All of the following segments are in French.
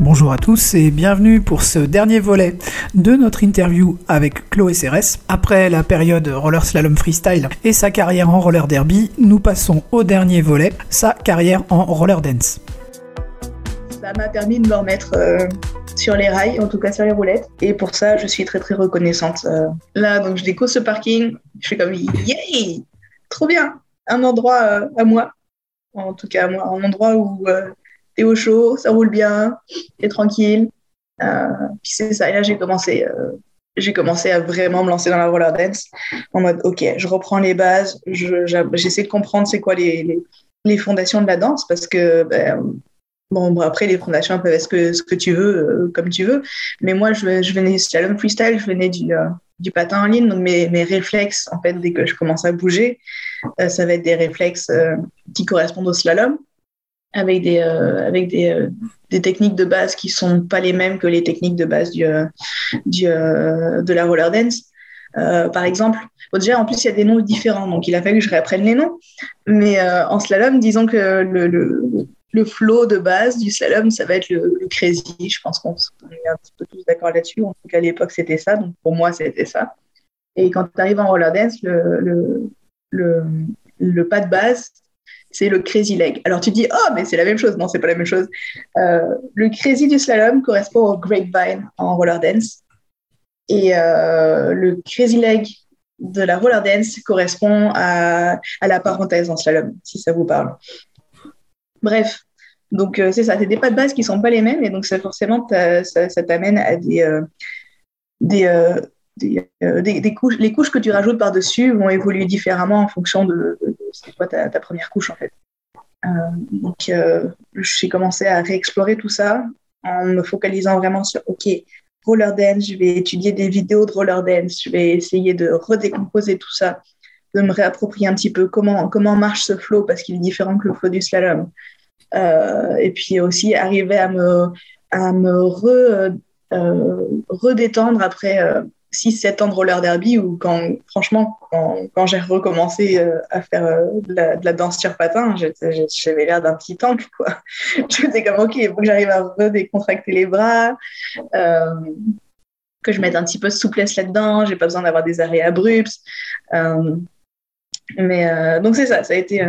Bonjour à tous et bienvenue pour ce dernier volet de notre interview avec Chloé Cérès. Après la période roller slalom freestyle et sa carrière en roller derby, nous passons au dernier volet, sa carrière en roller dance. Ça m'a permis de me remettre euh, sur les rails, en tout cas sur les roulettes. Et pour ça, je suis très très reconnaissante. Euh, là, donc je découvre ce parking, je suis comme yay, trop bien, un endroit euh, à moi. En tout cas, à moi, un endroit où t'es au chaud, ça roule bien, t'es tranquille. Euh, puis c'est ça. Et là, j'ai commencé, euh, commencé à vraiment me lancer dans la roller dance en mode, ok, je reprends les bases, j'essaie de comprendre c'est quoi les, fondations de la danse parce que ben, Bon, après, les fondations peuvent être ce que, tu veux, euh, comme tu veux. Mais moi, je, venais du slalom freestyle, je venais du, patin en ligne. Donc, mes, réflexes, en fait, dès que je commence à bouger, ça va être des réflexes qui correspondent au slalom avec des, euh, avec des, euh, des, techniques de base qui sont pas les mêmes que les techniques de base du, euh, du de la roller dance. par exemple, déjà en plus il y a des noms différents, donc il a fallu que je réapprenne les noms. Mais en slalom, disons que le, le, le, flow de base du slalom, ça va être le, crazy. Je pense qu'on est un petit peu tous d'accord là-dessus. En tout cas, à l'époque, c'était ça. Donc pour moi, c'était ça. Et quand tu arrives en roller dance, le, le, le, le pas de base, c'est le crazy leg. Alors tu dis, oh, mais c'est la même chose. Non, c'est pas la même chose. Euh, le crazy du slalom correspond au grapevine en roller dance. Et euh, le crazy leg de la roller dance correspond à, la parenthèse en slalom, si ça vous parle. Bref, donc euh, c'est ça, c'est des pas de base qui sont pas les mêmes et donc ça forcément ça, t'amène à des, des, couches, les couches que tu rajoutes par-dessus vont évoluer différemment en fonction de, c'est quoi ta, première couche en fait. Euh, donc euh, j'ai commencé à réexplorer tout ça en me focalisant vraiment sur ok roller dance, je vais étudier des vidéos de roller dance, je vais essayer de redécomposer tout ça, de me réapproprier un petit peu comment comment marche ce flow parce qu'il est différent que le flow du slalom. Euh, et puis aussi arriver à me à me redétendre après 6-7 ans de roller derby ou quand, franchement, quand, j'ai recommencé euh, à faire euh, de, la, danse sur patin, j'avais l'air d'un petit tank, quoi. Disais comme, OK, il faut que j'arrive à redécontracter les bras, euh, que je mette un petit peu de souplesse là-dedans, j'ai pas besoin d'avoir des arrêts abrupts. mais donc, c'est ça, ça a été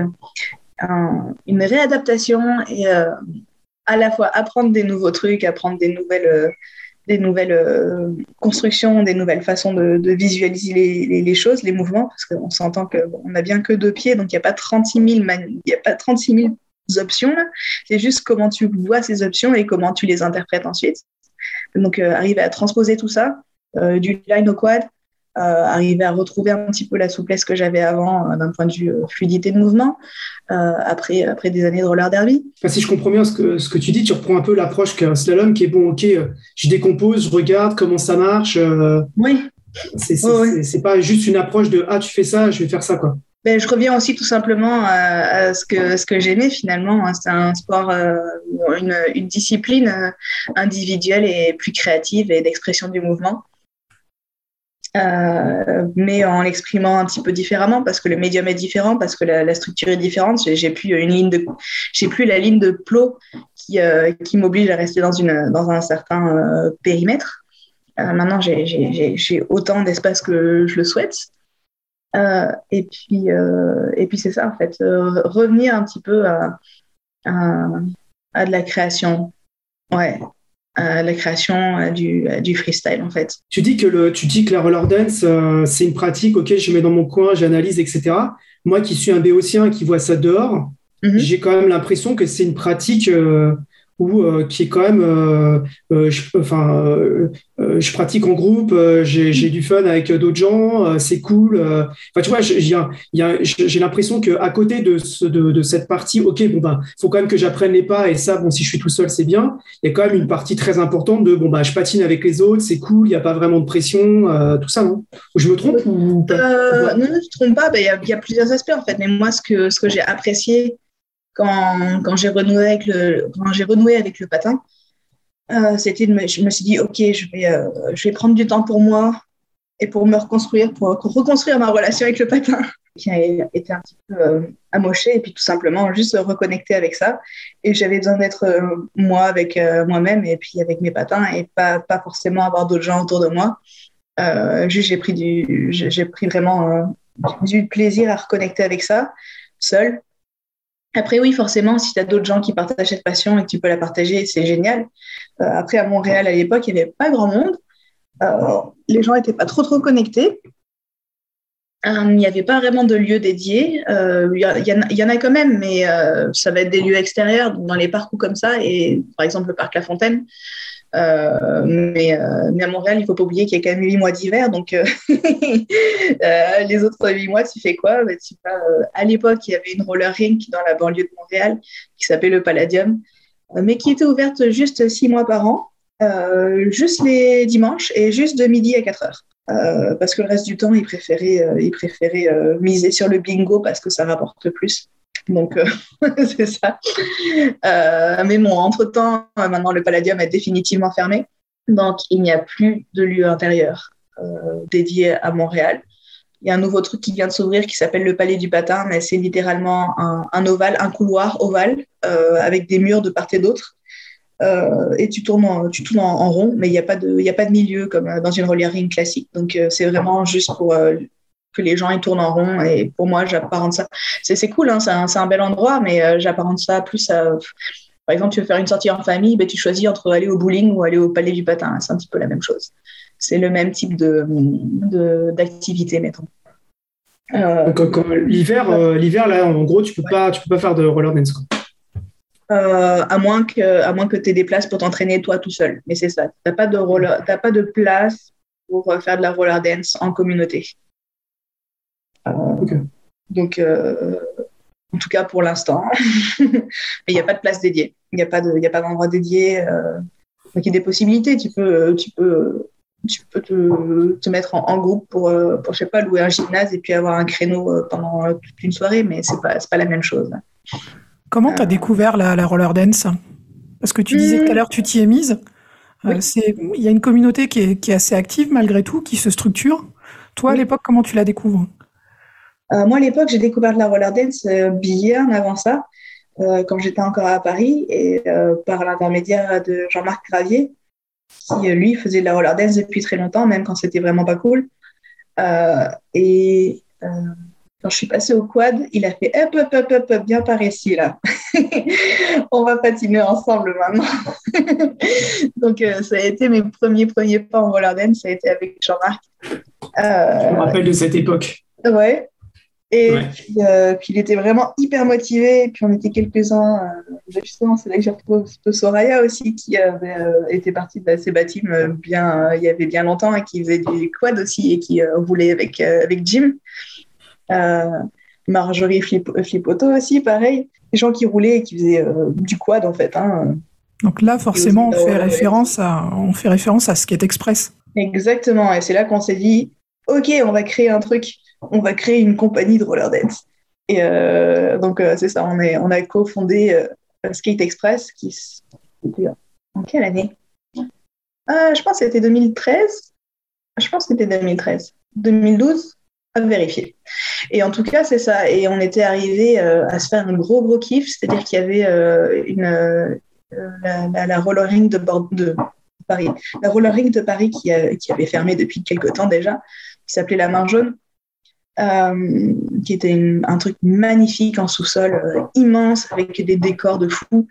une réadaptation et à la fois apprendre des nouveaux trucs, apprendre des nouvelles des nouvelles euh, constructions, des nouvelles façons de, visualiser les, choses, les mouvements, parce qu'on s'entend qu'on n'a bien que deux pieds, donc il n'y a pas 36 000, y a pas 36 000 options. C'est juste comment tu vois ces options et comment tu les interprètes ensuite. Donc, euh, arriver à transposer tout ça, euh, du line au quad, arriver à retrouver un petit peu la souplesse que j'avais avant euh, d'un point de vue euh, fluidité de mouvement après, après des années de roller derby. si je comprends bien ce que, ce que tu dis, tu reprends un peu l'approche qu'un slalom qui est bon, ok, je décompose, je regarde comment ça marche. oui. C'est pas juste une approche de ah, tu fais ça, je vais faire ça, quoi. Ben, je reviens aussi tout simplement à, ce que, ce que j'aimais finalement. Hein. C'est un sport, une, une, discipline individuelle et plus créative et d'expression du mouvement. Euh, mais en l'exprimant un petit peu différemment parce que le médium est différent, parce que la, structure est différente. J'ai plus une ligne de, j'ai plus la ligne de plot qui, euh, qui m'oblige à rester dans une dans un certain euh, périmètre. maintenant, j'ai autant d'espace que je le souhaite. et puis et puis c'est ça en fait, revenir un petit peu à, à, à de la création. Ouais, la création euh, du, euh, du, freestyle en fait. Tu dis que le, tu dis que la roller dance euh, c'est une pratique ok je mets dans mon coin j'analyse etc. Moi qui suis un béotien qui voit ça dehors mhm. j'ai quand même l'impression que c'est une pratique ou euh, qui est quand même, euh, euh, je, enfin, je pratique en groupe, j'ai du fun avec d'autres gens, c'est cool. Enfin, tu vois, j'ai l'impression que à côté de, cette partie, ok, bon ben, faut quand même que j'apprenne les pas et ça, bon, si je suis tout seul, c'est bien. Il y a quand même une partie très importante de bon bah, je patine avec les autres, c'est cool, il n'y a pas vraiment de pression, tout ça, non? Je me trompe Non, ne te trompe pas. Ben, il y, y, a plusieurs aspects en fait. Mais moi, ce que j'ai apprécié quand, j'ai renoué avec le quand j'ai renoué avec le patin, euh, c'était je me suis dit ok je vais euh, je vais prendre du temps pour moi et pour me reconstruire pour reconstruire ma relation avec le patin qui a été un petit peu euh, amoché et puis tout simplement juste reconnecter avec ça. Et j'avais besoin d'être moi avec moi-même et puis avec mes patins et pas, pas forcément avoir d'autres gens autour de moi. juste j'ai pris du, j'ai pris vraiment du plaisir à reconnecter avec ça seul. Après, oui, forcément, si tu as d'autres gens qui partagent cette passion et que tu peux la partager, c'est génial. après, à Montréal, à l'époque, il n'y avait pas grand monde. Euh, les gens n'étaient pas trop trop connectés. Euh, il n'y avait pas vraiment de lieu dédié. Euh, il y, en a quand même, mais ça va être des lieux extérieurs, dans les parcs comme ça, et par exemple le parc La Fontaine. Mais, à Montréal, il ne faut pas oublier qu'il y a quand même huit mois d'hiver, donc les autres huit mois, tu fais quoi? Bah, À l'époque, il y avait une roller rink dans la banlieue de Montréal qui s'appelait le Palladium, mais qui était ouverte juste six mois par an. Euh, juste les dimanches et juste de midi à 4 heures. Euh, parce que le reste du temps, ils préféraient, euh, ils préféraient miser sur le bingo parce que ça rapporte plus. Donc, c'est ça. mais bon, entre-temps, maintenant, le Palladium est définitivement fermé. Donc, il n'y a plus de lieu intérieur dédié à Montréal. Il y a un nouveau truc qui vient de s'ouvrir qui s'appelle le Palais du Patin, mais c'est littéralement un, ovale, un couloir ovale avec des murs de part et d'autre. Euh, et tu tournes en, tu tournes en, rond, mais il n'y a, pas de, a pas de milieu comme euh, dans une ring classique. Donc, euh, c'est vraiment juste pour que les gens ils tournent en rond. Et pour moi, j'apparente ça. C'est cool, hein, c'est un, un, bel endroit, mais j'apparente ça plus à. Par exemple, tu veux faire une sortie en famille, ben, tu choisis entre aller au bowling ou aller au palais du patin. C'est un petit peu la même chose. C'est le même type d'activité, de, mettons. l'hiver, l'hiver là, en gros, tu peux pas, tu peux pas faire de roller dance. Euh, à moins que, à moins que tu aies des places pour t'entraîner toi tout seul. Mais c'est ça, tu n'as pas, de roller, pas de place pour euh, faire de la roller dance en communauté. Euh, donc, en tout cas pour l'instant. Il n'y a pas de place dédiée. Il n'y a pas d'endroit dédié. donc il y a des possibilités. Tu peux, tu peux, tu peux te, te mettre en, groupe pour, pour, je sais pas, louer un gymnase et puis avoir un créneau pendant toute une soirée, mais ce n'est pas, pas la même chose. Comment tu as découvert la, roller dance? Parce que tu disais tout à l'heure, tu t'y es mise. Euh, il y a une communauté qui est, assez active malgré tout, qui se structure. Toi, à l'époque, comment tu la découvres? euh, Moi, à l'époque, j'ai découvert la roller dance euh, bien avant ça, quand j'étais encore à Paris, et par l'intermédiaire de Jean-Marc Gravier, qui, lui, faisait de la roller dance depuis très longtemps, même quand c'était vraiment pas cool. et quand je suis passée au quad, il a fait hop, hop, hop, hop, bien par ici, là. On va patiner ensemble maintenant. Donc, euh, ça a été mes premiers, premiers pas en roller dance, ça a été avec Jean-Marc. Euh, je me rappelle de cette époque. Ouais. Et euh, Puis, il était vraiment hyper motivé. Et puis, on était quelques-uns. justement, c'est là que j'ai retrouvé Soraya aussi, qui avait été partie de ces bâtiments bien, il y avait bien longtemps et qui faisait du quad aussi et qui roulait avec, avec Jim. Euh, Marjorie Flipoto aussi, pareil. Des gens qui roulaient et qui faisaient euh, du quad, en fait. Hein. Donc là, forcément, on fait, référence à, on fait référence à Skate Express. Exactement. Et c'est là qu'on s'est dit, OK, on va créer un truc. On va créer une compagnie de roller dance. Et euh, donc, c'est ça. On, est, on a cofondé Skate Express, qui en quelle année? Je pense que c'était 2013. Je pense que c'était 2013. 2012 à vérifier. Et en tout cas, c'est ça. Et on était arrivé euh, à se faire un gros, gros kiff. C'est-à-dire qu'il y avait euh, euh, la, roller ring de, Paris. La roller ring de Paris qui, qui avait fermé depuis quelques temps déjà, qui s'appelait La Main Jaune. qui était un truc magnifique en sous-sol, immense, avec des décors de fou.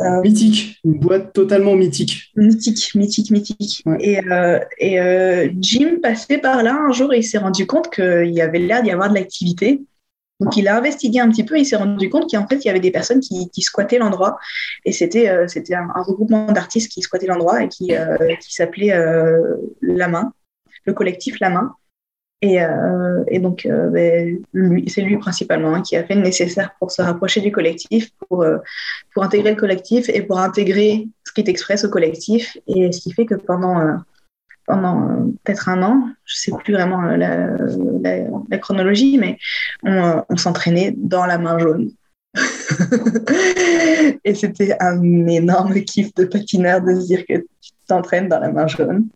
Euh, mythique, une boîte totalement mythique. Mythique, mythique, mythique. Et, euh, et euh, Jim passait par là un jour et il s'est rendu compte qu'il y avait l'air d'y avoir de l'activité. Donc il a investigué un petit peu, il s'est rendu compte qu'en fait il y avait des personnes qui, qui squattaient l'endroit et c'était c'était un, regroupement d'artistes qui squattaient l'endroit et qui, qui s'appelait La Main, le collectif La Main. Et, euh, et, donc, euh, ben, c'est lui principalement hein, qui a fait le nécessaire pour se rapprocher du collectif, pour, euh, pour intégrer le collectif et pour intégrer Street Express au collectif. Et ce qui fait que pendant, pendant peut-être un an, je ne sais plus vraiment la, la, chronologie, mais on, on s'entraînait dans la main jaune. et c'était un énorme kiff de patineur de se dire que tu t'entraînes dans la main jaune.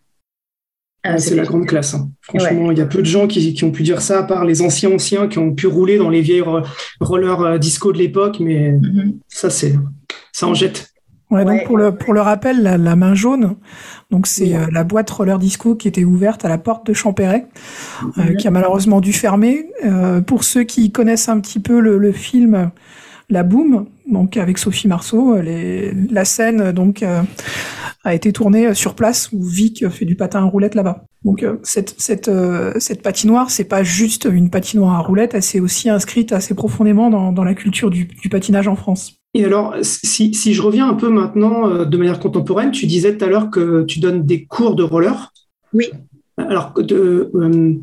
Ah, c'est la grande classe. Hein. Franchement, il y a peu de gens qui, ont pu dire ça, à part les anciens anciens qui ont pu rouler dans les vieilles rollers disco de l'époque, mais mm-hmm. ça, c'est ça en jette. Ouais, donc pour le pour le rappel, la, main jaune, donc c'est euh, la boîte roller disco qui était ouverte à la porte de Champéret, euh, qui a malheureusement dû fermer. Euh, pour ceux qui connaissent un petit peu le, le film La Boom, donc avec Sophie Marceau, les, la scène donc a été tournée sur place où Vic fait du patin à roulette là-bas. Donc cette cette cette patinoire, c'est pas juste une patinoire à roulette, elle s'est aussi inscrite assez profondément dans dans la culture du, du patinage en France. Et alors, si, si, je reviens un peu maintenant euh, de manière contemporaine, tu disais tout à l'heure que tu donnes des cours de roller. Oui. Alors, de, euh,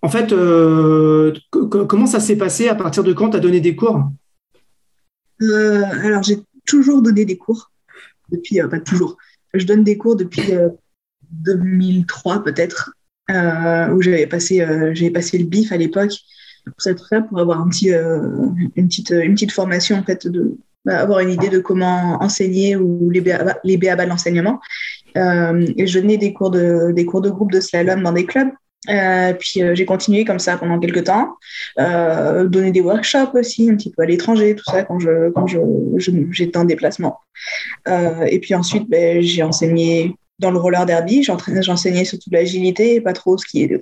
en fait, euh, comment ça s'est passé? À partir de quand tu as donné des cours? Alors, j'ai toujours donné des cours. Depuis, pas toujours. Je donne des cours depuis 2003 peut-être, où j'avais passé, j'avais passé le BIF à l'époque pour cette pour avoir une, petite, une petite formation en fait de, bah, avoir une idée de comment enseigner ou les BABA, les de l'enseignement. Euh, et je donnais des cours de, des cours de groupe de slalom dans des clubs. Euh, puis euh, j'ai continué comme ça pendant quelques temps, euh, donner des workshops aussi un petit peu à l'étranger, tout ça quand je quand je, j'étais en déplacement. Euh, et puis ensuite, ben, j'ai enseigné dans le roller derby, j'enseignais surtout l'agilité, pas trop ce qui est,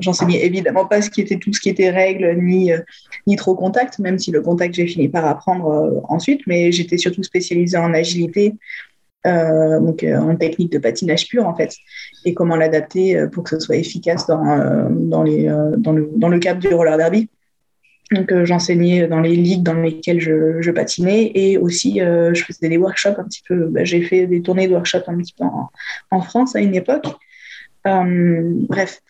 j'enseignais évidemment pas ce qui était tout ce qui était règles ni ni trop contact, même si le contact j'ai fini par apprendre ensuite, mais j'étais surtout spécialisée en agilité, euh, donc en technique de patinage pur en fait, et comment l'adapter pour que ce soit efficace dans dans le dans le cadre du roller derby. Donc, euh, j'enseignais dans les ligues dans lesquelles je, patinais et aussi euh, je faisais des workshops un petit peu. Bah, j'ai fait des tournées de workshops un petit peu en, France à une époque. Euh, bref.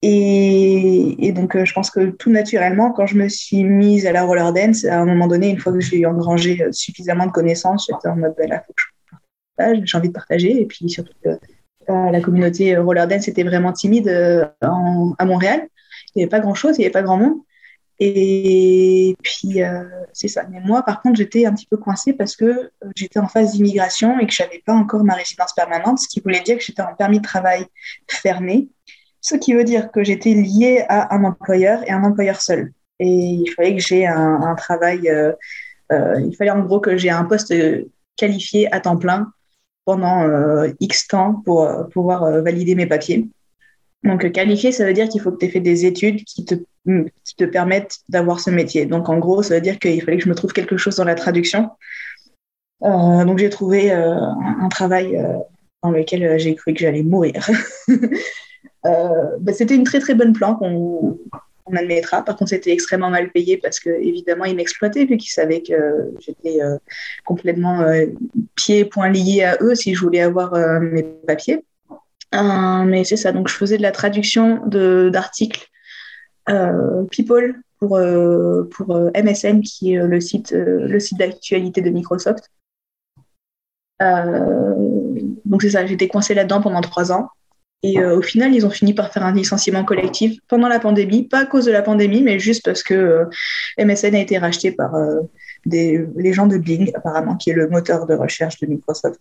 Et, donc, je pense que tout naturellement, quand je me suis mise à la roller dance, à un moment donné, une fois que j'ai engrangé suffisamment de connaissances, j'étais en mode, bah, là, faut que je j'ai envie de partager. Et puis surtout, la communauté roller dance était vraiment timide à Montréal. Il n'y avait pas grand-chose, il n'y avait pas grand monde. Et puis, euh, c'est ça. Mais moi, par contre, j'étais un petit peu coincée parce que euh, j'étais en phase d'immigration et que je n'avais pas encore ma résidence permanente, ce qui voulait dire que j'étais en permis de travail fermé, ce qui veut dire que j'étais liée à un employeur et un employeur seul. Et il fallait que j'ai un, travail, euh, euh, il fallait en gros que j'ai un poste qualifié à temps plein pendant euh, X temps pour pouvoir valider mes papiers. Donc, qualifié, ça veut dire qu'il faut que tu aies fait des études qui te Mm, qui te permettent d'avoir ce métier. Donc en gros, ça veut dire qu'il fallait que je me trouve quelque chose dans la traduction. Euh, donc j'ai trouvé euh, un, travail euh, dans lequel j'ai cru que j'allais mourir. Bah, c'était une très très bonne plan qu'on admettra. Par contre, c'était extrêmement mal payé parce que évidemment, ils m'exploitaient vu qu'ils savaient que j'étais complètement pieds poings liés à eux si je voulais avoir mes papiers. mais c'est ça. Donc je faisais de la traduction d'articles euh, People pour, euh, pour euh, MSN, qui est le site, le site d'actualité de Microsoft. donc c'est ça, j'étais coincée là-dedans pendant trois ans. Et au final, ils ont fini par faire un licenciement collectif pendant la pandémie, pas à cause de la pandémie, mais juste parce que MSN a été racheté par des, les gens de Bing, apparemment, qui est le moteur de recherche de Microsoft.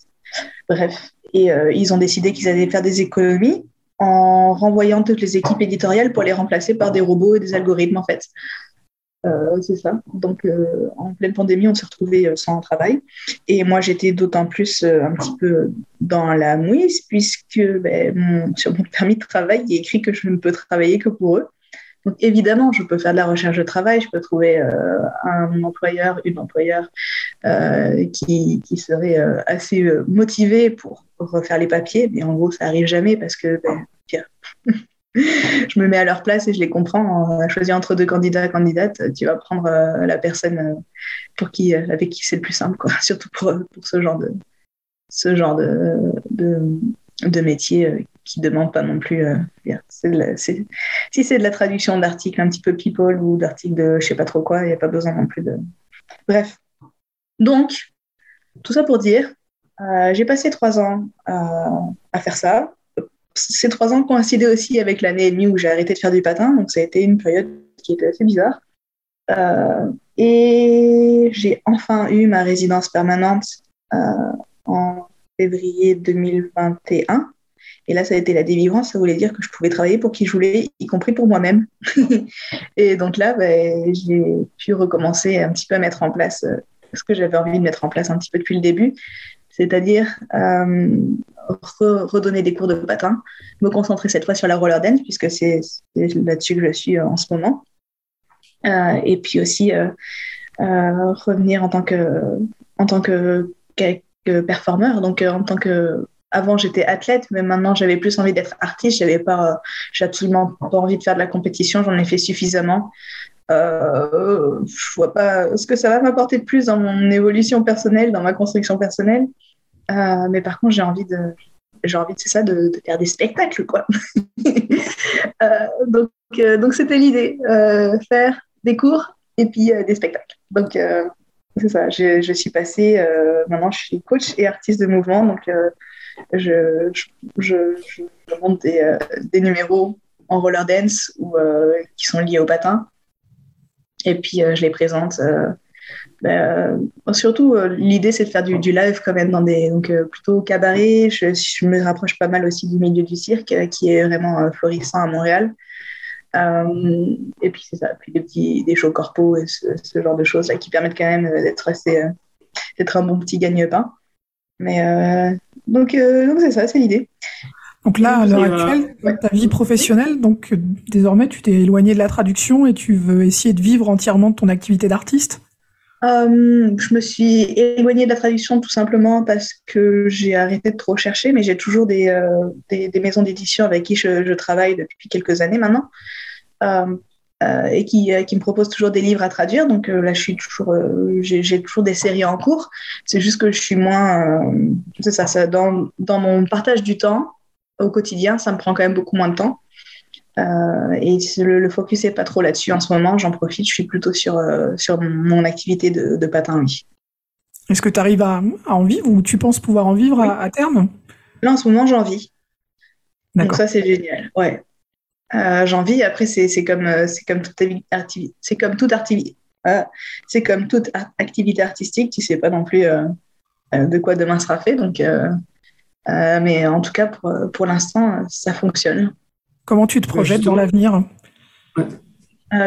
Bref, et ils ont décidé qu'ils allaient faire des économies en renvoyant toutes les équipes éditoriales pour les remplacer par des robots et des algorithmes en fait. Euh, c'est ça. Donc, euh, en pleine pandémie, on s'est retrouvé euh, sans travail. Et moi, j'étais d'autant plus un petit peu dans la mouise, puisque ben, sur mon permis de travail, il est écrit que je ne peux travailler que pour eux. Donc, évidemment, je peux faire de la recherche de travail, je peux trouver un employeur, une employeur qui, serait assez motivé pour refaire les papiers, mais en gros, ça arrive jamais parce que ben, je me mets à leur place et je les comprends. On choisi entre deux candidats candidates, tu vas prendre euh, la personne euh, pour qui, euh, avec qui c'est le plus simple, quoi. surtout pour, pour ce genre de, ce genre de, de, de métier qui demande pas non plus. si c'est de la traduction d'articles un petit peu people ou d'articles de je sais pas trop quoi, il n'y a pas besoin non plus de. Bref. Donc, tout ça pour dire j'ai passé trois ans à faire ça. Ces trois ans coïncidaient aussi avec l'année et demie où j'ai arrêté de faire du patin, donc ça a été une période qui était assez bizarre. Euh, et j'ai enfin eu ma résidence permanente en février 2021. Et là, ça a été la délivrance. Ça voulait dire que je pouvais travailler pour qui je voulais, y compris pour moi-même. et donc là, ben, j'ai pu recommencer un petit peu à mettre en place euh, ce que j'avais envie de mettre en place un petit peu depuis le début, c'est-à-dire euh, redonner des cours de patin, me concentrer cette fois sur la roller dance, puisque c'est là-dessus que je suis en ce moment. et puis aussi revenir en tant que, en tant que, performeur, donc en tant que avant j'étais athlète, mais maintenant j'avais plus envie d'être artiste. J'avais pas, j'ai absolument pas envie de faire de la compétition. J'en ai fait suffisamment. Euh, je vois pas ce que ça va m'apporter de plus dans mon évolution personnelle, dans ma construction personnelle. Euh, mais par contre, j'ai envie de, j'ai envie c'est ça, de, faire des spectacles, quoi. euh, donc, euh, donc c'était l'idée, faire des cours et puis des spectacles. Donc c'est ça, je, je, suis passée, maintenant je suis coach et artiste de mouvement, donc je, je, je, monte des, des, numéros en roller dance ou qui sont liés au patin. Et puis je les présente. Ben, surtout, l'idée c'est de faire du, du, live quand même dans des donc plutôt cabaret. Je, je, me rapproche pas mal aussi du milieu du cirque qui est vraiment florissant à Montréal. Euh, et puis c'est ça, puis des petits des shows corpo et ce, genre de choses là qui permettent quand même d'être assez euh, d'être un bon petit gagne-pain. Mais euh, donc donc c'est ça, c'est l'idée. Donc là, à l'heure actuelle, ta vie professionnelle, donc désormais tu t'es éloigné de la traduction et tu veux essayer de vivre entièrement de ton activité d'artiste je me suis éloignée de la traduction tout simplement parce que j'ai arrêté de trop chercher, mais j'ai toujours des, des, des, maisons d'édition avec qui je, travaille depuis quelques années maintenant. Euh, euh, et qui, euh, qui, me propose toujours des livres à traduire. Donc là, je toujours, j'ai toujours des séries en cours. C'est juste que je suis moins, ça, ça dans, dans, mon partage du temps au quotidien, ça me prend quand même beaucoup moins de temps. Et le, focus n'est pas trop là-dessus en ce moment. J'en profite, je suis plutôt sur, sur mon activité de, de patin, oui. Est-ce que tu arrives à, à, en vivre ou tu penses pouvoir en vivre à, à, terme? Là, en ce moment, j'en vis. Donc ça, c'est génial. Ouais. Euh, j'en vis. Après, c'est comme, euh, comme toute activité. C'est comme toute activité. Euh, c'est comme toute activité artistique. Tu sais pas non plus de quoi demain sera fait. Donc, mais en tout cas, pour, pour l'instant, ça fonctionne. Comment tu te projettes dans l'avenir?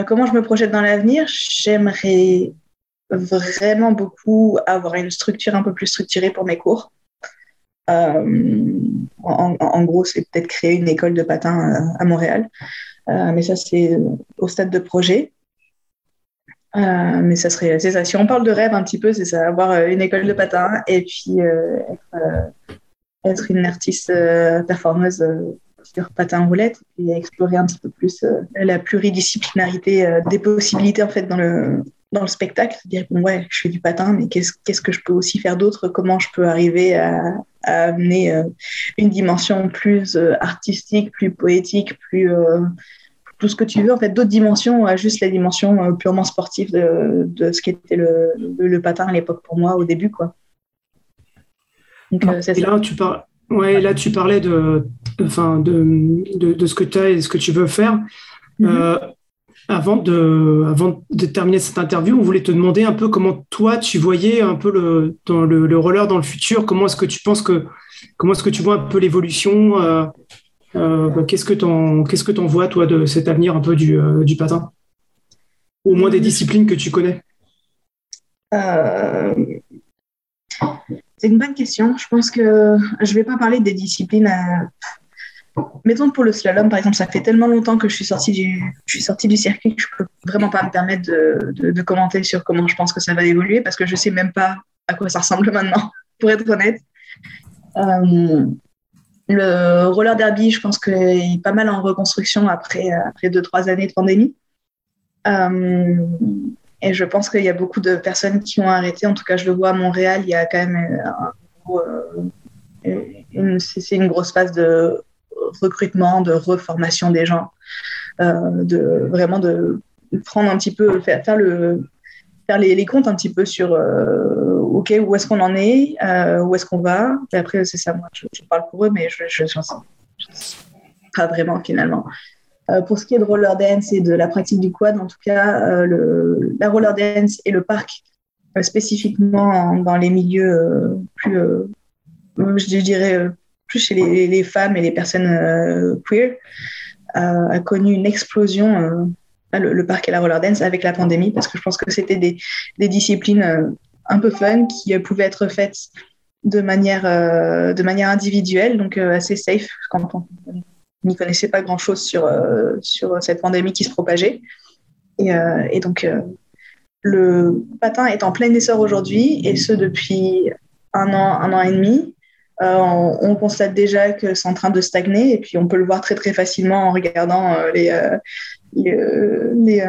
Comment je me projette dans l'avenir? J'aimerais vraiment beaucoup avoir une structure un peu plus structurée pour mes cours. Euh, en, gros, c'est peut-être créer une école de patin euh, à Montréal. Euh, mais ça, c'est au stade de projet. mais ça serait, c'est ça. Si on parle de rêve un petit peu, c'est ça, avoir une école de patin et puis être, une artiste performeuse sur patin roulette et explorer un petit peu plus la pluridisciplinarité des possibilités en fait dans le dans le spectacle, dire bon ouais, je fais du patin, mais qu'est-ce qu'est-ce que je peux aussi faire d'autre? Comment je peux arriver à, à amener euh, une dimension plus euh, artistique, plus poétique, plus euh, tout ce que tu veux, en fait, d'autres dimensions à juste la dimension purement sportive de, de ce qu'était le, le, patin à l'époque pour moi au début, quoi. Donc, et là, tu parles. Ouais, là, tu parlais de, enfin, de, de, de, ce que tu as et ce que tu veux faire. Mm-hmm. Avant de, avant de terminer cette interview, on voulait te demander un peu comment toi tu voyais un peu le, dans le, le roller dans le futur. Comment est-ce que tu penses que, comment est-ce que tu vois un peu l'évolution euh, euh, Qu'est-ce que tu qu'est-ce que en vois toi de cet avenir un peu du, euh, du patin? Au moins des disciplines que tu connais. C'est une bonne question. Je pense que je vais pas parler des disciplines mettons pour le slalom, par exemple, ça fait tellement longtemps que je suis sortie du, je suis sortie du circuit que je peux vraiment pas me permettre de, commenter sur comment je pense que ça va évoluer parce que je sais même pas à quoi ça ressemble maintenant, pour être honnête. Euh, le roller derby, je pense qu'il est pas mal en reconstruction après, après deux, trois années de pandémie. Euh, et je pense qu'il y a beaucoup de personnes qui ont arrêté. En tout cas, je le vois à Montréal, il y a quand même euh, c'est une grosse phase de recrutement, de reformation des gens, euh, de vraiment de prendre un petit peu, faire, le, faire les, comptes un petit peu sur euh, ok où est-ce qu'on en est, euh, où est-ce qu'on va. Et après c'est ça, moi je, parle pour eux, mais je, je, je, pas vraiment finalement. Pour ce qui est de roller dance et de la pratique du quad, en tout cas, le, la roller dance et le parc spécifiquement dans les milieux plus, je dirais plus chez les, femmes et les personnes queer, a connu une explosion le, parc et la roller dance avec la pandémie parce que je pense que c'était des, des, disciplines un peu fun qui pouvaient être faites de manière, de manière individuelle, donc assez safe quand on n'y connaissait pas grand-chose sur, sur cette pandémie qui se propageait. Et, et donc, le patin est en plein essor aujourd'hui, et ce depuis un an, un an et demi. Euh, on, constate déjà que c'est en train de stagner, et puis on peut le voir très très facilement en regardant euh, les, euh, les,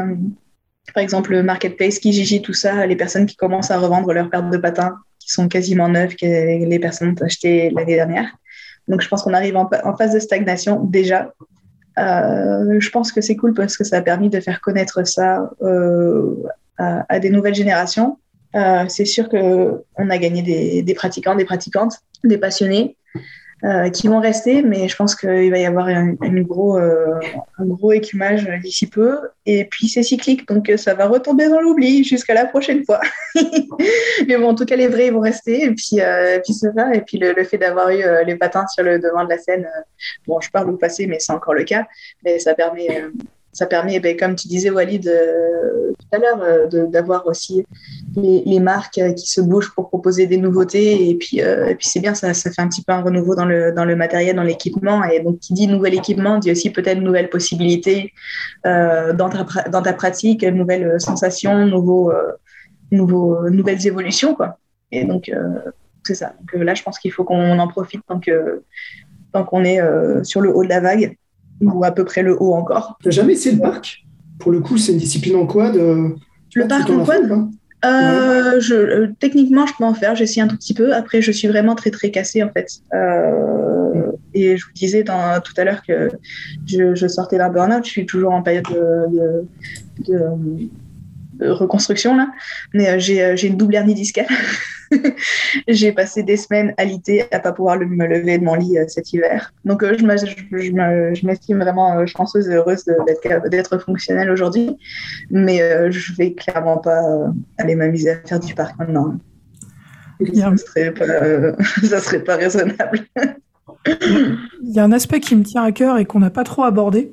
par exemple, le marketplace, Kijiji, tout ça, les personnes qui commencent à revendre leurs paires de patins qui sont quasiment neuves que les personnes ont acheté l'année dernière. Donc je pense qu'on arrive en, phase de stagnation déjà. je pense que c'est cool parce que ça a permis de faire connaître ça à, des nouvelles générations. Euh, c'est sûr qu'on a gagné des, pratiquants, des pratiquantes, des passionnés euh, qui vont rester, mais je pense qu'il va y avoir un, gros, euh, un gros écumage d'ici peu. Et puis c'est cyclique, donc ça va retomber dans l'oubli jusqu'à la prochaine fois. mais bon, en tout cas, les vrais vont rester. Et puis, puis c'est ça. Et puis le, fait d'avoir eu les patins sur le devant de la scène, bon, je parle au passé, mais c'est encore le cas, mais ça permet ça permet, ben, comme tu disais Walid euh, tout à l'heure, euh, d'avoir aussi les, marques euh, qui se bougent pour proposer des nouveautés. Et puis, puis c'est bien, ça, fait un petit peu un renouveau dans le, matériel, dans l'équipement. Et donc, qui dit nouvel équipement, dit aussi peut-être nouvelles possibilités dans, ta, pratique, nouvelles sensations, nouveaux, nouvelles évolutions. Et donc, c'est ça. Là, je pense qu'il faut qu'on en profite tant qu'on est sur le haut de la vague ou à peu près le haut encore. Tu n'as jamais essayé le parc? Pour le coup, c'est une discipline en quad euh, Le parc en quad euh, je, euh, techniquement, je peux en faire. J'essaie un tout petit peu. Après, je suis vraiment très très cassée en fait. et je vous disais dans, tout à l'heure que je, sortais d'un burn-out. Je suis toujours en période de, de reconstruction là. Mais j'ai une double hernie discale. j'ai passé des semaines alité à pas pouvoir me lever de mon lit euh, cet hiver. Donc euh, je m'estime vraiment euh, chanceuse et heureuse d'être fonctionnelle aujourd'hui, mais je vais clairement pas aller m'amuser à faire du parc maintenant. Ça serait ça serait pas raisonnable. Il y a un aspect qui me tient à cœur et qu'on n'a pas trop abordé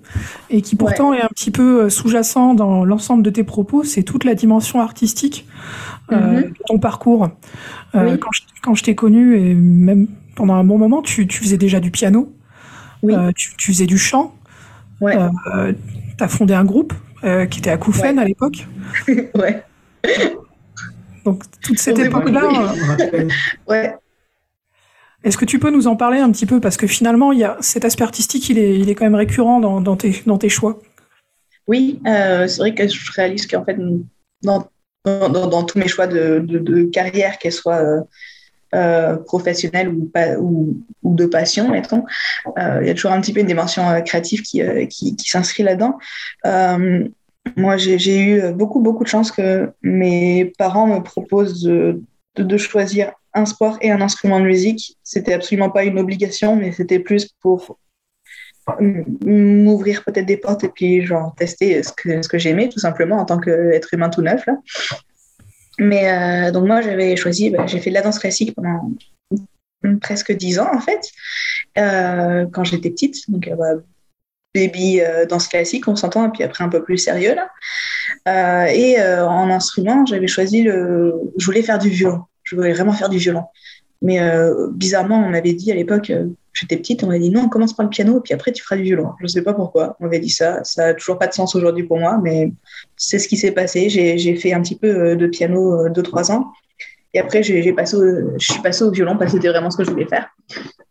et qui pourtant est un petit peu sous-jacent dans l'ensemble de tes propos, c'est toute la dimension artistique euh, mm-hmm. ton parcours. Euh, quand je, quand je t'ai connu, et même pendant un bon moment, tu, tu faisais déjà du piano, oui. Euh, tu, tu, faisais du chant, ouais. tu as fondé un groupe qui était à Koufen à l'époque. ouais. Donc, toute cette époque-là. ouais. Est-ce que tu peux nous en parler un petit peu? Parce que finalement, il y a cet aspect artistique, il est, il est quand même récurrent dans, tes, dans tes choix. Oui, c'est vrai que je réalise qu'en fait, dans dans, tous mes choix de, carrière, qu'elle soit euh, euh, ou, ou, de passion, mettons. Euh, il y a toujours un petit peu une dimension créative qui, qui, s'inscrit là-dedans. moi, j'ai eu beaucoup, beaucoup de chance que mes parents me proposent de, de, choisir un sport et un instrument de musique. C'était absolument pas une obligation, mais c'était plus pour m'ouvrir peut-être des portes et puis genre tester ce que, ce que j'aimais tout simplement en tant qu'être humain tout neuf. Là. Mais euh, donc moi j'avais choisi, bah, j'ai fait de la danse classique pendant presque dix ans en fait, euh, quand j'étais petite. Donc euh, bah, baby danse classique, on s'entend, puis après un peu plus sérieux là. et en instrument, j'avais choisi le, je voulais faire du violon. Je voulais vraiment faire du violon. Mais bizarrement, on m'avait dit à l'époque j'étais petite, on m'a dit non, on commence par le piano et puis après tu feras du violon. Je ne sais pas pourquoi, on m'avait dit ça. Ça n'a toujours pas de sens aujourd'hui pour moi, mais c'est ce qui s'est passé. J'ai fait un petit peu euh, de piano 2-3 euh, ans. Et après, je suis passée au violon parce que c'était vraiment ce que je voulais faire.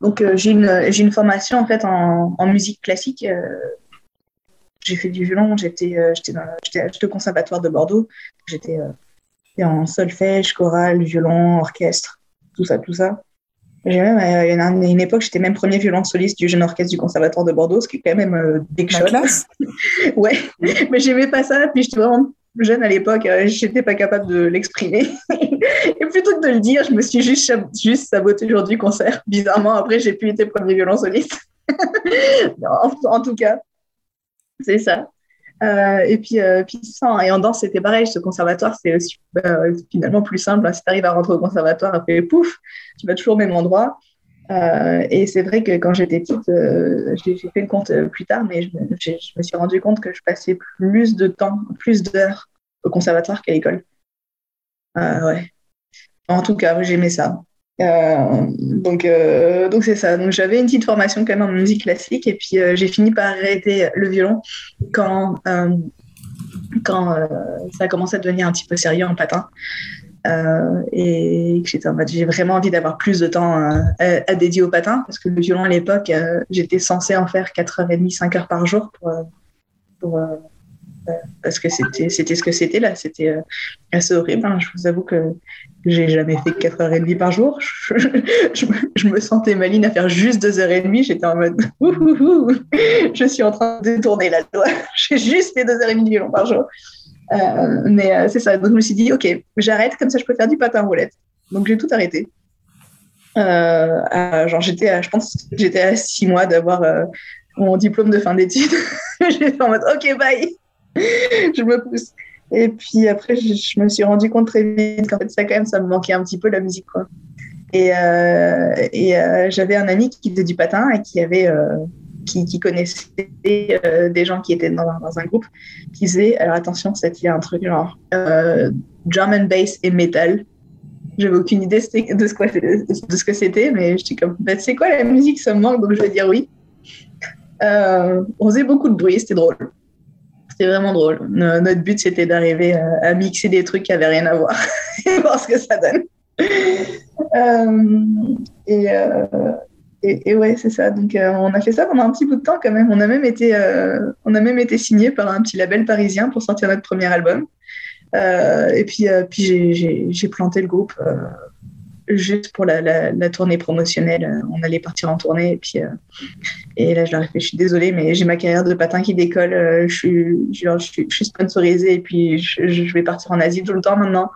Donc, euh, j'ai une, formation en musique classique. j'ai fait du violon, j'étais au conservatoire de Bordeaux. En solfège, chorale, violon, orchestre, tout ça, tout ça. J'ai même, euh, il y a une, époque, j'étais même premier violon soliste du jeune orchestre du Conservatoire de Bordeaux, ce qui est quand même euh, big shot. classe. ouais, mais j'aimais pas ça. Puis j'étais vraiment jeune à l'époque, euh, j'étais pas capable de l'exprimer. et plutôt que de le dire, je me suis juste, juste saboté jour du concert. Bizarrement, après, j'ai pu être premier violon soliste. en, tout cas, c'est ça. Euh, et puis, euh, puis ça, et en danse, c'était pareil. Ce conservatoire, c'est aussi euh, finalement plus simple. Si tu arrives à rentrer au conservatoire, après, pouf, tu vas toujours au même endroit. et c'est vrai que quand j'étais petite, j'ai fait le compte plus tard, mais je, me suis rendu compte que je passais plus de temps, plus d'heures au conservatoire qu'à l'école. ouais. En tout cas, j'aimais ça. Donc, donc c'est ça. Donc, j'avais une petite formation quand même en musique classique, et puis j'ai fini par arrêter le violon quand quand ça a commencé à devenir un petit peu sérieux en patin. Euh, et j'ai vraiment envie d'avoir plus de temps euh, à, dédier au patin parce que le violon à l'époque, euh, j'étais censée en faire 4h30, 5h par jour pour, parce que c'était ce que c'était là, c'était assez horrible. Hein. Je vous avoue que j'ai jamais fait 4h30 par jour. Je, me sentais maline à faire juste 2h30. J'étais en mode je suis en train de tourner la loi. J'ai juste fait 2h30 de violon par jour. Euh, mais euh, c'est ça. Donc je me suis dit, ok, j'arrête, comme ça je peux faire du patin roulette. Donc j'ai tout arrêté. Euh, genre j'étais, je pense, j'étais à six mois d'avoir mon diplôme de fin d'études. fait en mode, ok, bye, je me pousse. Et puis après, je, me suis rendu compte très vite qu'en fait, ça, quand même, ça me manquait un petit peu la musique. Quoi. Et, et j'avais un ami qui faisait du patin et qui avait qui, connaissaient euh, des gens qui étaient dans, un groupe, qui disaient, alors attention, c'était un truc genre euh, drum and bass et metal. J'avais aucune idée de ce, de ce que c'était, mais je dis comme, bah, c'est quoi la musique, ça me manque, donc je vais dire oui. Euh, on faisait beaucoup de bruit, c'était drôle. C'était vraiment drôle. Notre but, c'était d'arriver à, mixer des trucs qui n'avaient rien à voir et voir ce que ça donne. et, et, ouais, c'est ça. Donc, euh, on a fait ça pendant un petit bout de temps quand même. On a même été, euh, on a même été signé par un petit label parisien pour sortir notre premier album. Euh, et puis, puis j'ai planté le groupe juste pour la, la, tournée promotionnelle. On allait partir en tournée. Et, puis, et là, je leur ai fait, je suis désolée, mais j'ai ma carrière de patin qui décolle. je, suis, je, suis, je suis sponsorisée et puis je, je, vais partir en Asie tout le temps maintenant.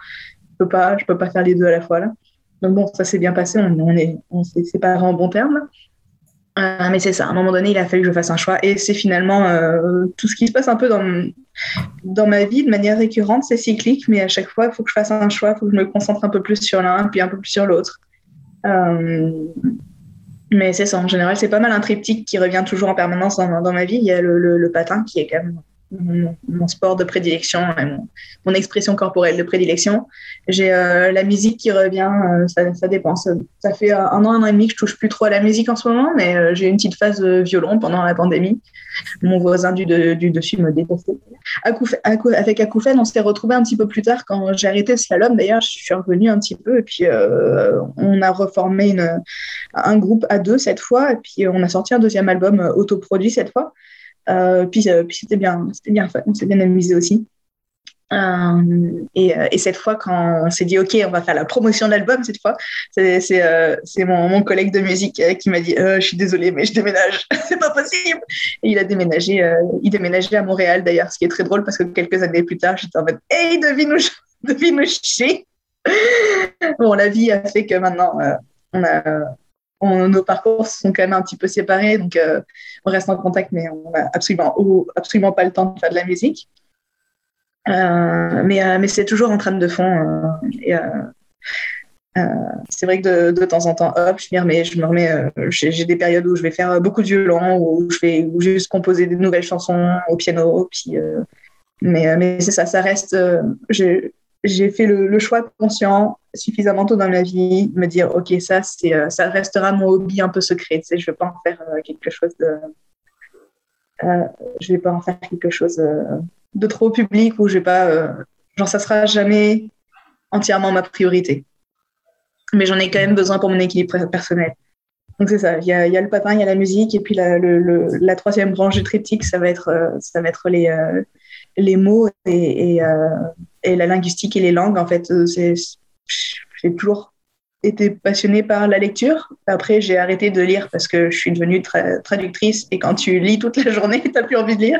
Je peux pas, je peux pas faire les deux à la fois là. Donc bon, ça s'est bien passé, on, est, on s'est séparés en bon terme. Euh, mais c'est ça, à un moment donné, il a fallu que je fasse un choix. Et c'est finalement euh, tout ce qui se passe un peu dans, dans ma vie de manière récurrente, c'est cyclique, mais à chaque fois, il faut que je fasse un choix, il faut que je me concentre un peu plus sur l'un, puis un peu plus sur l'autre. Euh, mais c'est ça, en général, c'est pas mal un triptyque qui revient toujours en permanence dans, dans ma vie. Il y a le, le, patin qui est quand même mon, sport de prédilection, mon, expression corporelle de prédilection. J'ai euh, la musique qui revient, euh, ça, ça, dépend. Ça, fait un an, un an et demi que je touche plus trop à la musique en ce moment, mais euh, j'ai eu une petite phase de violon pendant la pandémie. Mon voisin du, du dessus me détestait. avec Akoufen, on s'est retrouvé un petit peu plus tard quand j'ai arrêté le slalom. D'ailleurs, je suis revenue un petit peu et puis on a reformé un groupe à deux cette fois et puis on a sorti un deuxième album autoproduit cette fois. Euh, puis, euh, puis c'était bien, c'était bien fun, on s'est bien amusé aussi. Euh, et, et, cette fois, quand on s'est dit, OK, on va faire la promotion de l'album, cette fois, c'est, mon, collègue de musique qui m'a dit, je suis désolé, mais je déménage, c'est pas possible. Et il a déménagé, il déménageait à Montréal d'ailleurs, ce qui est très drôle parce que quelques années plus tard, j'étais en mode, hey, devine où, devine où je Bon, la vie a fait que maintenant, on a, nos parcours sont quand même un petit peu séparés, donc euh, on reste en contact, mais on n'a absolument, absolument pas le temps de faire de la musique. Euh, mais, euh, mais c'est toujours en train de fond. c'est vrai que de, temps en temps, hop, je me remets, je me remets j'ai, des périodes où je vais faire beaucoup de violon, où je vais juste composer des nouvelles chansons au piano. Puis, mais, mais c'est ça, ça reste. j'ai, j'ai fait le, choix conscient suffisamment tôt dans ma vie de me dire ok ça c'est euh, ça restera mon hobby un peu secret tu je vais pas en faire euh, quelque chose euh, je vais pas en faire quelque chose de trop public ou je vais pas genre ça sera jamais entièrement ma priorité. Mais j'en ai quand même besoin pour mon équilibre personnel. Donc c'est ça. Il y a, le patin il y a la musique et puis la troisième branche du triptyque ça va être ça va être les les mots et, euh, et, la linguistique et les langues. En fait, euh, j'ai toujours été passionnée par la lecture. Après, j'ai arrêté de lire parce que je suis devenue traductrice et quand tu lis toute la journée, tu n'as plus envie de lire.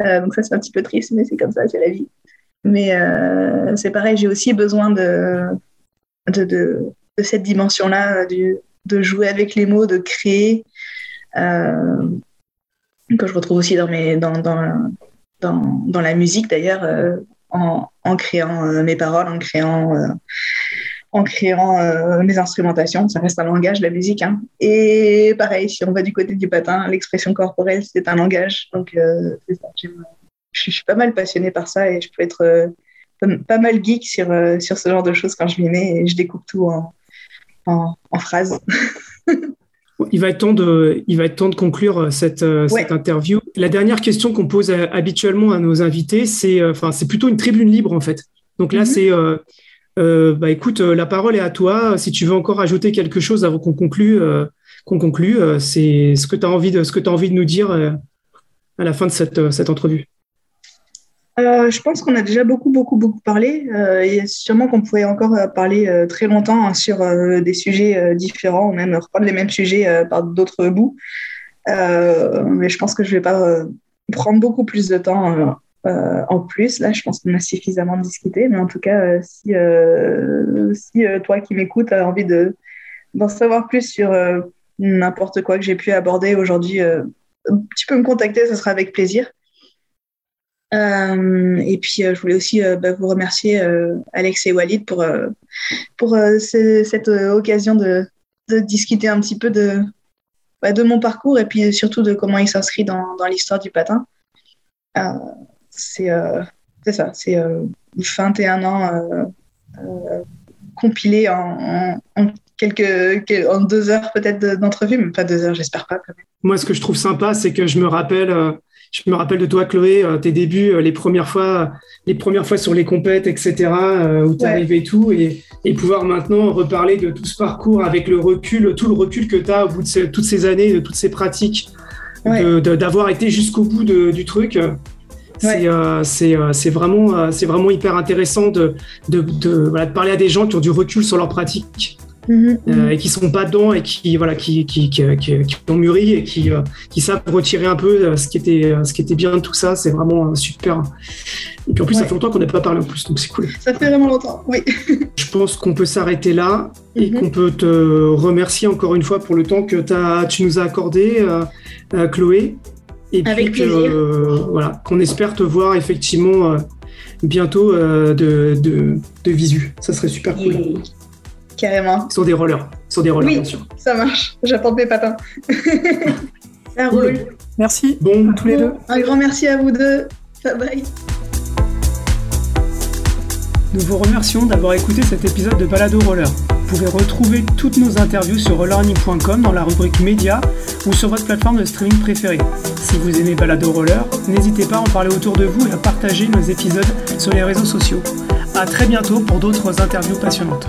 Euh, donc ça, c'est un petit peu triste, mais c'est comme ça, c'est la vie. Mais c'est pareil, j'ai aussi besoin de, de, cette dimension-là, de jouer avec les mots, de créer, que je retrouve aussi dans, mes, dans, dans, la musique d'ailleurs, euh, en, créant euh, mes paroles, en créant, euh, en créant mes instrumentations. Ça reste un langage, la musique. Hein. Et pareil, si on va du côté du patin, l'expression corporelle, c'est un langage. Donc, c'est ça. Je suis pas mal passionnée par ça et je peux être pas mal geek sur, sur ce genre de choses quand je m'y mets et je découpe tout en, en, en phrases. Il va être temps de, il va être temps de conclure cette, euh, cette interview. La dernière question qu'on pose euh, habituellement à nos invités, c'est, enfin, c'est plutôt une tribune libre en fait. Donc là, mhm. c'est, bah écoute, la parole est à toi. Si tu veux encore ajouter quelque chose avant qu'on conclue, qu'on conclue, c'est ce que tu as envie de, ce que tu as envie de nous dire à la fin de cette, cette entrevue. Euh, je pense qu'on a déjà beaucoup, beaucoup, beaucoup parlé. Euh, et sûrement qu'on pourrait encore euh, parler très longtemps hein, sur des sujets différents, ou même reprendre les mêmes sujets par d'autres bouts. Mais je pense que je ne vais pas prendre beaucoup plus de temps en plus. Là, je pense qu'on a suffisamment discuté. Mais en tout cas, si, si toi qui m'écoutes as envie d'en savoir plus sur n'importe quoi que j'ai pu aborder aujourd'hui, tu peux me contacter, ce sera avec plaisir. Euh, et puis, euh, je voulais aussi euh, bah, vous remercier, Alex et Walid, pour, pour cette occasion de, de, discuter un petit peu de, bah, de mon parcours et puis surtout de comment il s'inscrit dans, dans l'histoire du patin. c'est ça, c'est 21 ans compilés en, en, quelques, en deux heures peut-être d'entrevue, mais pas deux heures, j'espère pas. Moi, ce que je trouve sympa, c'est que je me rappelle je me rappelle de toi, Chloé, euh, tes débuts, euh, les premières fois, les premières fois sur les compètes, etc., euh, où tu arrivais et tout, et, pouvoir maintenant reparler de tout ce parcours avec le recul, tout le recul que tu as au bout de toutes ces années, de toutes ces pratiques, d'avoir été jusqu'au bout du truc. C'est vraiment, vraiment hyper intéressant de, de, de, parler à des gens qui ont du recul sur leur pratique Mhm, euh, mhm. et qui sont pas dedans et qui voilà qui qui, qui, qui, ont mûri et qui, euh, qui savent retirer un peu euh, ce qui était ce qui était bien de tout ça. C'est vraiment super. Et puis en plus ça fait longtemps qu'on n'a pas parlé en plus donc c'est cool. Ça fait vraiment longtemps oui. Je pense qu'on peut s'arrêter là et mhm. qu'on peut te remercier encore une fois pour le temps que as, tu nous as accordé Chloé. Et Avec puis voilà qu'on espère te voir effectivement bientôt de, de, de, visu. Ça serait super cool Carrément. Sur des rollers. Sur des rollers, bien sûr. Ça marche. J'apporte mes patins. ça roule. Merci bon. à tous les deux. Un grand merci à vous deux. Bye bye. Nous vous remercions d'avoir écouté cet épisode de Balado Roller. Vous pouvez retrouver toutes nos interviews sur rollerning.com dans la rubrique médias ou sur votre plateforme de streaming préférée. Si vous aimez Balado Roller, n'hésitez pas à en parler autour de vous et à partager nos épisodes sur les réseaux sociaux. A très bientôt pour d'autres interviews passionnantes.